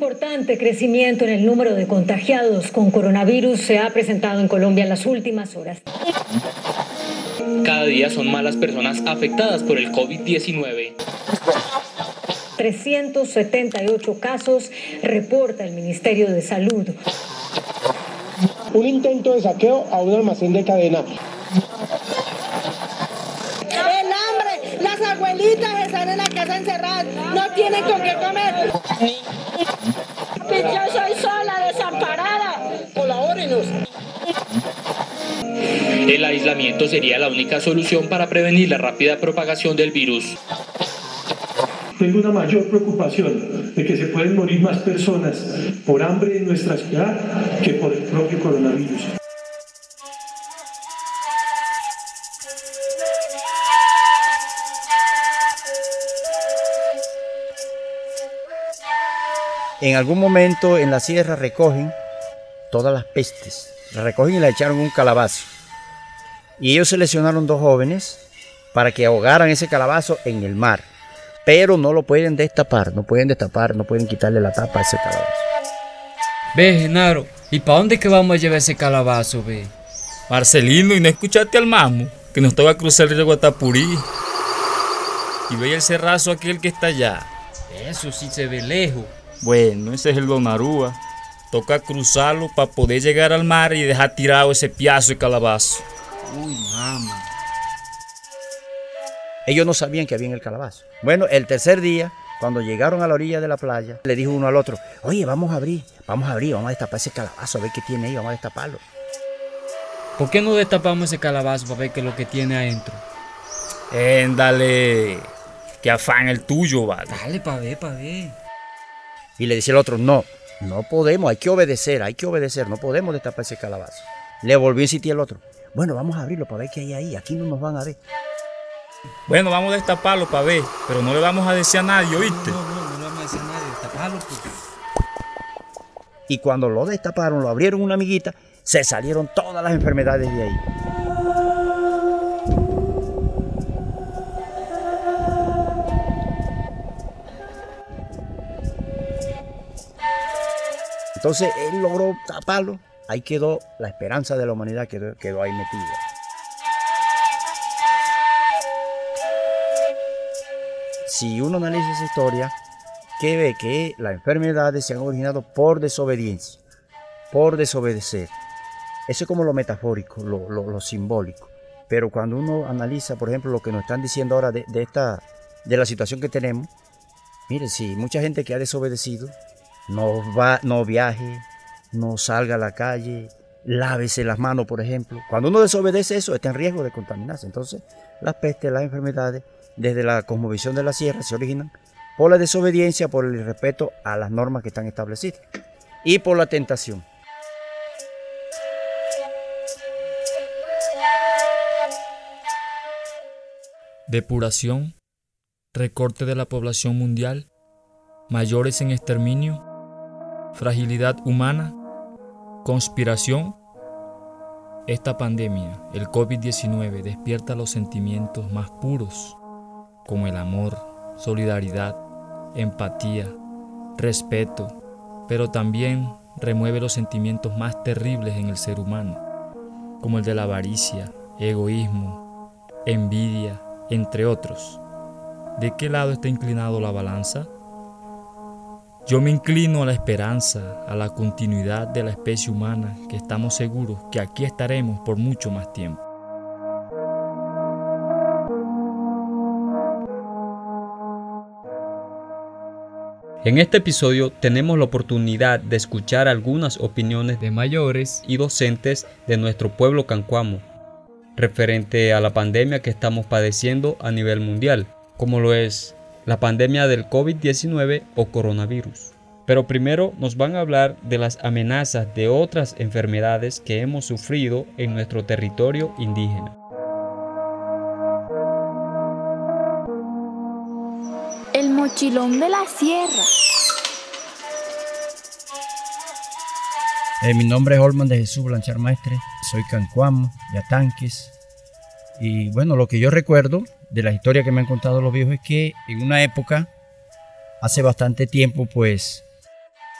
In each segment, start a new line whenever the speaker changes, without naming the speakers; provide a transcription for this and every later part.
importante crecimiento en el número de contagiados con coronavirus se ha presentado en Colombia en las últimas horas.
Cada día son más las personas afectadas por el COVID-19.
378 casos, reporta el Ministerio de Salud.
Un intento de saqueo a un almacén de cadena.
El hambre, las abuelitas están en la casa encerradas, no tienen con qué comer.
Aislamiento sería la única solución para prevenir la rápida propagación del virus.
Tengo una mayor preocupación de que se pueden morir más personas por hambre en nuestra ciudad que por el propio coronavirus.
En algún momento en la sierra recogen todas las pestes, la recogen y la echaron en un calabazo. Y ellos seleccionaron dos jóvenes para que ahogaran ese calabazo en el mar. Pero no lo pueden destapar, no pueden destapar, no pueden quitarle la tapa a ese calabazo.
Ve, Genaro, ¿y para dónde que vamos a llevar ese calabazo, ve?
Marcelino, ¿y no escuchaste al mamo? Que nos toca cruzar el río Guatapurí. Y ve el cerrazo aquel que está allá.
Eso sí se ve lejos.
Bueno, ese es el Donarúa. Toca cruzarlo para poder llegar al mar y dejar tirado ese piazo de calabazo.
Uy, mamá.
Ellos no sabían que había en el calabazo. Bueno, el tercer día, cuando llegaron a la orilla de la playa, le dijo uno al otro, oye, vamos a abrir, vamos a abrir, vamos a destapar ese calabazo, a ver qué tiene ahí, vamos a destaparlo.
¿Por qué no destapamos ese calabazo para ver qué es lo que tiene adentro?
Éndale, que afán el tuyo, vale.
Dale, pa' ver, pa' ver.
Y le dice el otro, no, no podemos, hay que obedecer, hay que obedecer, no podemos destapar ese calabazo. Le volvió a insistir el otro, bueno, vamos a abrirlo para ver qué hay ahí, aquí no nos van a ver.
Bueno, vamos a destaparlo para ver, pero no le vamos a decir a nadie, ¿oíste?
No, no, no le vamos a decir a nadie, destaparlo, pues.
Y cuando lo destaparon, lo abrieron una amiguita, se salieron todas las enfermedades de ahí. Entonces él logró taparlo, ahí quedó la esperanza de la humanidad, quedó, quedó ahí metida. Si uno analiza esa historia, que ve que las enfermedades se han originado por desobediencia, por desobedecer. Eso es como lo metafórico, lo, simbólico. Pero cuando uno analiza, por ejemplo, lo que nos están diciendo ahora de, de esta, de la situación que tenemos, mire, si mucha gente que ha desobedecido, no, va, no viaje, no salga a la calle, lávese las manos, por ejemplo. Cuando uno desobedece eso, está en riesgo de contaminarse. Entonces, las pestes, las enfermedades, desde la cosmovisión de la sierra, se originan por la desobediencia, por el irrespeto a las normas que están establecidas y por la tentación.
Depuración, recorte de la población mundial, mayores en exterminio, fragilidad humana, conspiración. Esta pandemia, el COVID-19, despierta los sentimientos más puros, como el amor, solidaridad, empatía, respeto, pero también remueve los sentimientos más terribles en el ser humano, como el de la avaricia, egoísmo, envidia, entre otros. ¿De qué lado está inclinado la balanza? Yo me inclino a la esperanza, a la continuidad de la especie humana, que estamos seguros que aquí estaremos por mucho más tiempo.
En este episodio tenemos la oportunidad de escuchar algunas opiniones de mayores y docentes de nuestro pueblo cancuamo referente a la pandemia que estamos padeciendo a nivel mundial, como lo es la pandemia del COVID-19 o coronavirus. Pero primero nos van a hablar de las amenazas de otras enfermedades que hemos sufrido en nuestro territorio indígena.
El mochilón de la sierra.
Eh, mi nombre es Olman de Jesús Blanchar Maestre, soy cancuamo, yatanques. Y bueno, lo que yo recuerdo de la historia que me han contado los viejos es que en una época, hace bastante tiempo, pues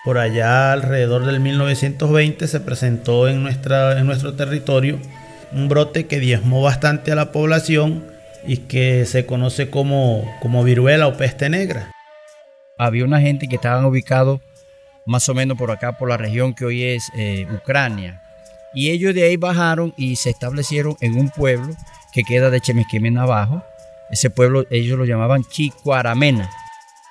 Por allá alrededor del 1920 se presentó en, nuestra, en nuestro territorio un brote que diezmó bastante a la población y que se conoce como, como viruela o peste negra.
Había una gente que estaban ubicados más o menos por acá, por la región que hoy es eh, Ucrania. Y ellos de ahí bajaron y se establecieron en un pueblo que queda de Chemisquemen abajo. Ese pueblo ellos lo llamaban Chicuaramena.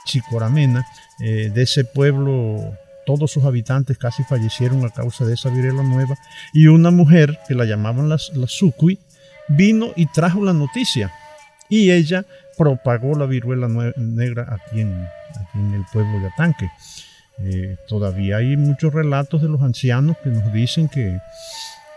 Chicuaramena, eh, de ese pueblo todos sus habitantes casi fallecieron a causa de esa viruela nueva. Y una mujer que la llamaban la, la vino y trajo la noticia. Y ella propagó la viruela negra aquí en, en el pueblo de Atanque. Eh, todavía hay muchos relatos de los ancianos que nos dicen que,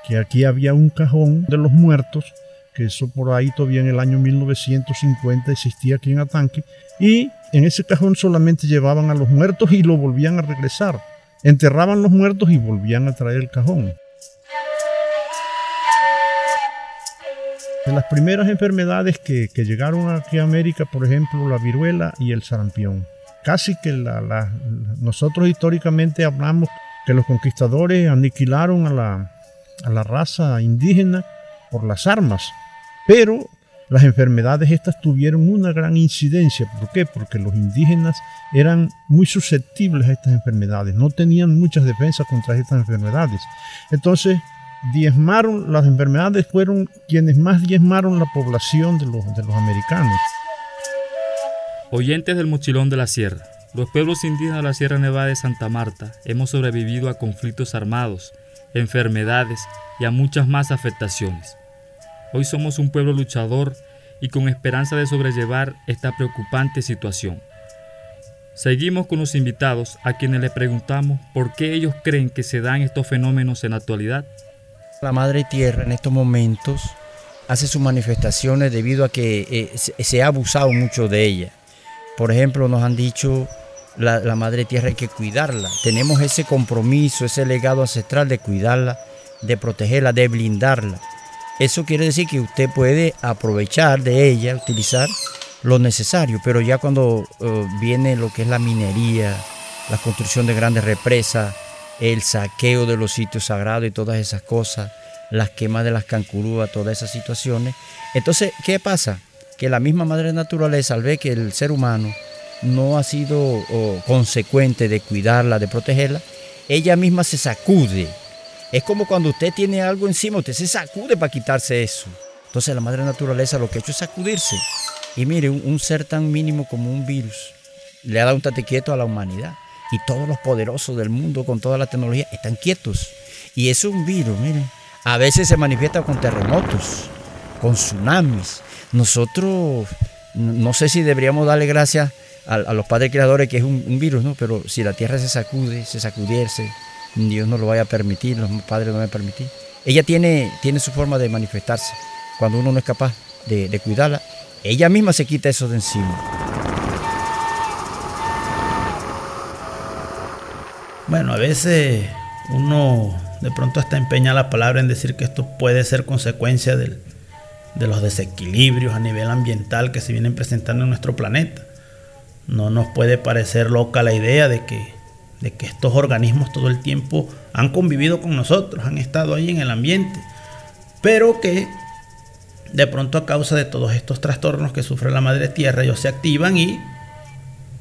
que aquí había un cajón de los muertos, que eso por ahí todavía en el año 1950 existía aquí en Atanque, y en ese cajón solamente llevaban a los muertos y lo volvían a regresar. Enterraban los muertos y volvían a traer el cajón. De las primeras enfermedades que, llegaron aquí a América, por ejemplo, la viruela y el sarampión. Casi que nosotros históricamente hablamos que los conquistadores aniquilaron a la, a la raza indígena por las armas, pero las enfermedades estas tuvieron una gran incidencia. ¿Por qué? Porque los indígenas eran muy susceptibles a estas enfermedades, no tenían muchas defensas contra estas enfermedades. Entonces, diezmaron, las enfermedades fueron quienes más diezmaron la población de los, de los americanos.
Oyentes del Mochilón de la Sierra, los pueblos indígenas de la Sierra Nevada de Santa Marta hemos sobrevivido a conflictos armados, enfermedades y a muchas más afectaciones. Hoy somos un pueblo luchador y con esperanza de sobrellevar esta preocupante situación. Seguimos con los invitados a quienes les preguntamos por qué ellos creen que se dan estos fenómenos en la actualidad.
La Madre Tierra en estos momentos hace sus manifestaciones debido a que eh, se ha abusado mucho de ella. Por ejemplo, nos han dicho la, la, Madre Tierra hay que cuidarla. Tenemos ese compromiso, ese legado ancestral de cuidarla, de protegerla, de blindarla. Eso quiere decir que usted puede aprovechar de ella, utilizar lo necesario, pero ya cuando eh, viene lo que es la minería, la construcción de grandes represas, el saqueo de los sitios sagrados y todas esas cosas, las quemas de las cancurúas, todas esas situaciones. Entonces, ¿qué pasa? Que la misma madre naturaleza, al ver que el ser humano no ha sido oh, consecuente de cuidarla, de protegerla, ella misma se sacude es como cuando usted tiene algo encima, usted se sacude para quitarse eso. Entonces la madre naturaleza lo que ha hecho es sacudirse. Y mire, un, ser tan mínimo como un virus le ha dado un tate quieto a la humanidad. Y todos los poderosos del mundo con toda la tecnología están quietos. Y es un virus, miren. A veces se manifiesta con terremotos, con tsunamis. Nosotros, no sé si deberíamos darle gracias a, los padres creadores que es un, un virus, ¿no? Pero si la tierra se sacude, se sacudiese, Dios no lo vaya a permitir, los padres no van a permitir. Ella tiene, tiene su forma de manifestarse. Cuando uno no es capaz de, cuidarla, ella misma se quita eso de encima.
Bueno, a veces uno de pronto hasta empeña la palabra en decir que esto puede ser consecuencia de los desequilibrios a nivel ambiental que se vienen presentando en nuestro planeta. No nos puede parecer loca la idea de que de que estos organismos todo el tiempo han convivido con nosotros, han estado ahí en el ambiente, pero que de pronto a causa de todos estos trastornos que sufre la madre tierra, ellos se activan y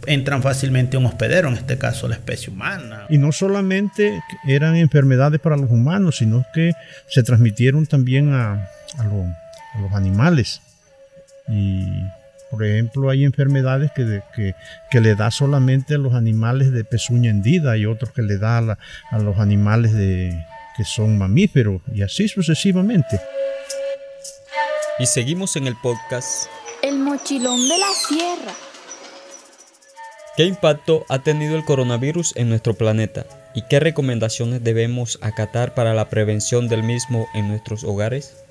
entran fácilmente a un hospedero, en este caso la especie humana.
Y no solamente eran enfermedades para los humanos, sino que se transmitieron también a, los animales. Por ejemplo, hay enfermedades que, que, le da solamente a los animales de pezuña hendida y otros que le da a, los animales de, que son mamíferos y así sucesivamente.
Y seguimos en el podcast
El mochilón de la sierra.
¿Qué impacto ha tenido el coronavirus en nuestro planeta? ¿Y qué recomendaciones debemos acatar para la prevención del mismo en nuestros hogares?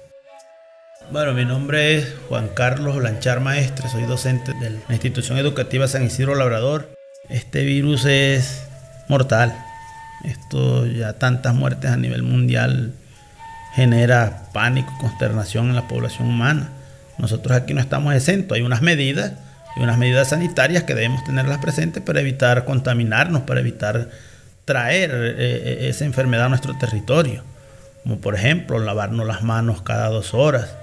Bueno, mi nombre es Juan Carlos Blanchar Maestre, soy docente de la institución educativa San Isidro Labrador. Este virus es mortal. Esto ya tantas muertes a nivel mundial genera pánico, consternación en la población humana. Nosotros aquí no estamos exentos, hay unas medidas y unas medidas sanitarias que debemos tenerlas presentes para evitar contaminarnos, para evitar traer eh, eh, esa enfermedad a nuestro territorio, como por ejemplo lavarnos las manos cada dos horas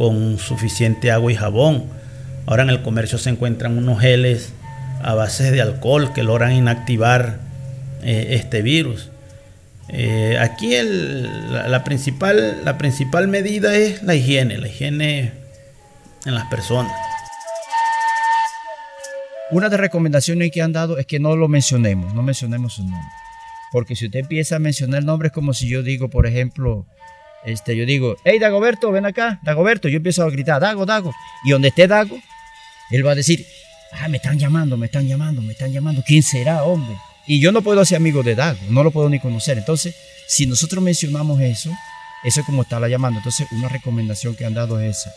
con suficiente agua y jabón. Ahora en el comercio se encuentran unos geles a base de alcohol que logran inactivar este virus. aquí la, principal, la principal medida es la higiene, la higiene en las personas.
Una de las recomendaciones que han dado es que no lo mencionemos, no mencionemos su nombre. Porque si usted empieza a mencionar nombres como si yo digo, por ejemplo, este, yo digo, hey Dagoberto, ven acá, Dagoberto, yo empiezo a gritar, Dago, Dago. Y donde esté Dago, él va a decir, ah, me están llamando, me están llamando, me están llamando, ¿quién será, hombre? Y yo no puedo ser amigo de Dago, no lo puedo ni conocer. Entonces, si nosotros mencionamos eso, eso es como está la llamando. Entonces, una recomendación que han dado es esa.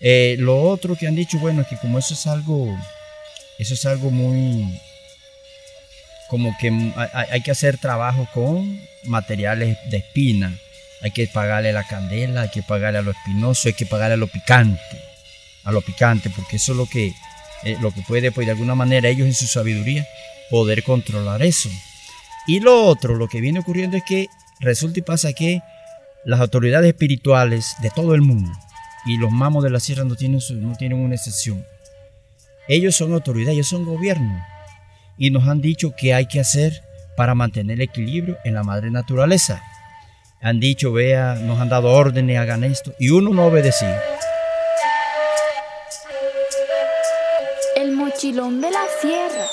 Eh, lo otro que han dicho, bueno, es que como eso es algo eso es algo muy... Como que hay, que hacer trabajo con materiales de espina. Hay que pagarle la candela, hay que pagarle a lo espinoso, hay que pagarle a lo picante. A lo picante, porque eso es lo que, eh, lo que puede, pues de alguna manera, ellos en su sabiduría, poder controlar eso. Y lo otro, lo que viene ocurriendo es que resulta y pasa que las autoridades espirituales de todo el mundo y los mamos de la sierra no tienen, no tienen una excepción ellos son autoridad, ellos son gobierno. Y nos han dicho qué hay que hacer para mantener el equilibrio en la madre naturaleza. Han dicho, vea, nos han dado órdenes, hagan esto. Y uno no obedecía.
El mochilón de la sierra.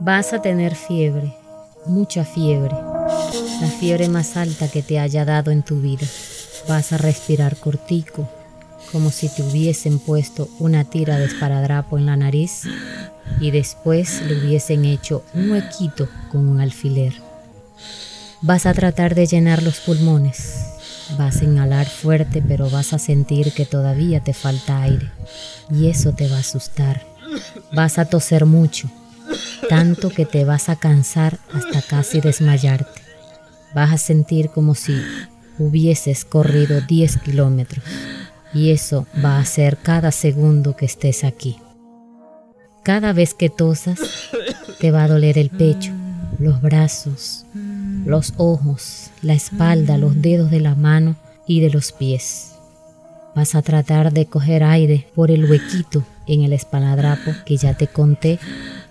Vas a tener fiebre, mucha fiebre la fiebre más alta que te haya dado en tu vida. Vas a respirar cortico, como si te hubiesen puesto una tira de esparadrapo en la nariz y después le hubiesen hecho un huequito con un alfiler. Vas a tratar de llenar los pulmones. Vas a inhalar fuerte, pero vas a sentir que todavía te falta aire. Y eso te va a asustar. Vas a toser mucho, tanto que te vas a cansar hasta casi desmayarte vas a sentir como si hubieses corrido 10 kilómetros y eso va a ser cada segundo que estés aquí. Cada vez que tosas, te va a doler el pecho, los brazos, los ojos, la espalda, los dedos de la mano y de los pies. Vas a tratar de coger aire por el huequito en el espaladrapo que ya te conté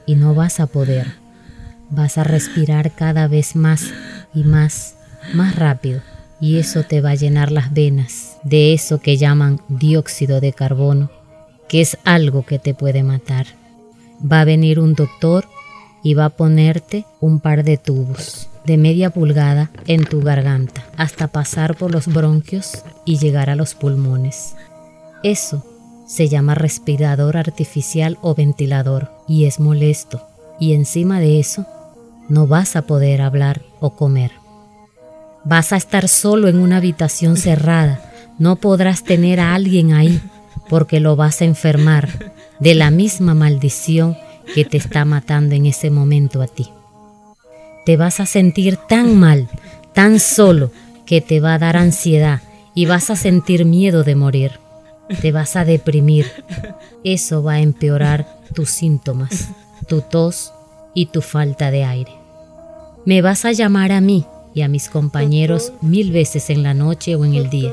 y no vas a poder. Vas a respirar cada vez más y más, más rápido. Y eso te va a llenar las venas de eso que llaman dióxido de carbono, que es algo que te puede matar. Va a venir un doctor y va a ponerte un par de tubos de media pulgada en tu garganta hasta pasar por los bronquios y llegar a los pulmones. Eso se llama respirador artificial o ventilador y es molesto. Y encima de eso no vas a poder hablar o comer. Vas a estar solo en una habitación cerrada, no podrás tener a alguien ahí porque lo vas a enfermar de la misma maldición que te está matando en ese momento a ti. Te vas a sentir tan mal, tan solo, que te va a dar ansiedad y vas a sentir miedo de morir. Te vas a deprimir. Eso va a empeorar tus síntomas, tu tos y tu falta de aire. Me vas a llamar a mí y a mis compañeros mil veces en la noche o en el día.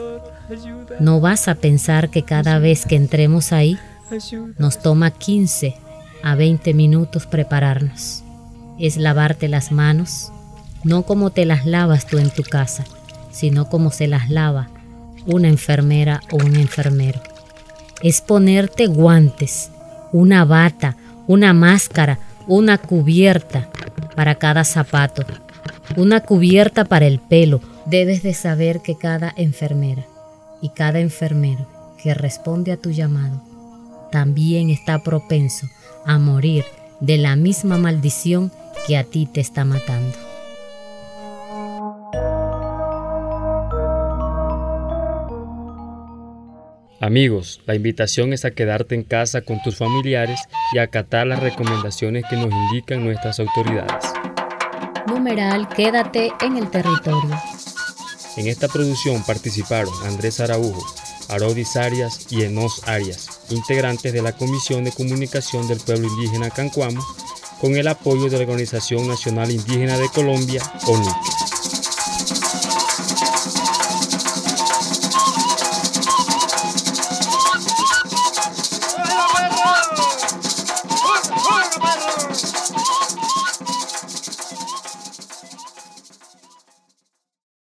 No vas a pensar que cada vez que entremos ahí nos toma 15 a 20 minutos prepararnos. Es lavarte las manos, no como te las lavas tú en tu casa, sino como se las lava una enfermera o un enfermero. Es ponerte guantes, una bata, una máscara, una cubierta, para cada zapato, una cubierta para el pelo. Debes de saber que cada enfermera y cada enfermero que responde a tu llamado también está propenso a morir de la misma maldición que a ti te está matando.
Amigos, la invitación es a quedarte en casa con tus familiares y acatar las recomendaciones que nos indican nuestras autoridades.
Numeral, quédate en el territorio.
En esta producción participaron Andrés Araujo,
Arodis Arias y Enos Arias, integrantes de la Comisión de Comunicación del Pueblo Indígena Cancuamo, con el apoyo de la Organización Nacional Indígena de Colombia, ONIC.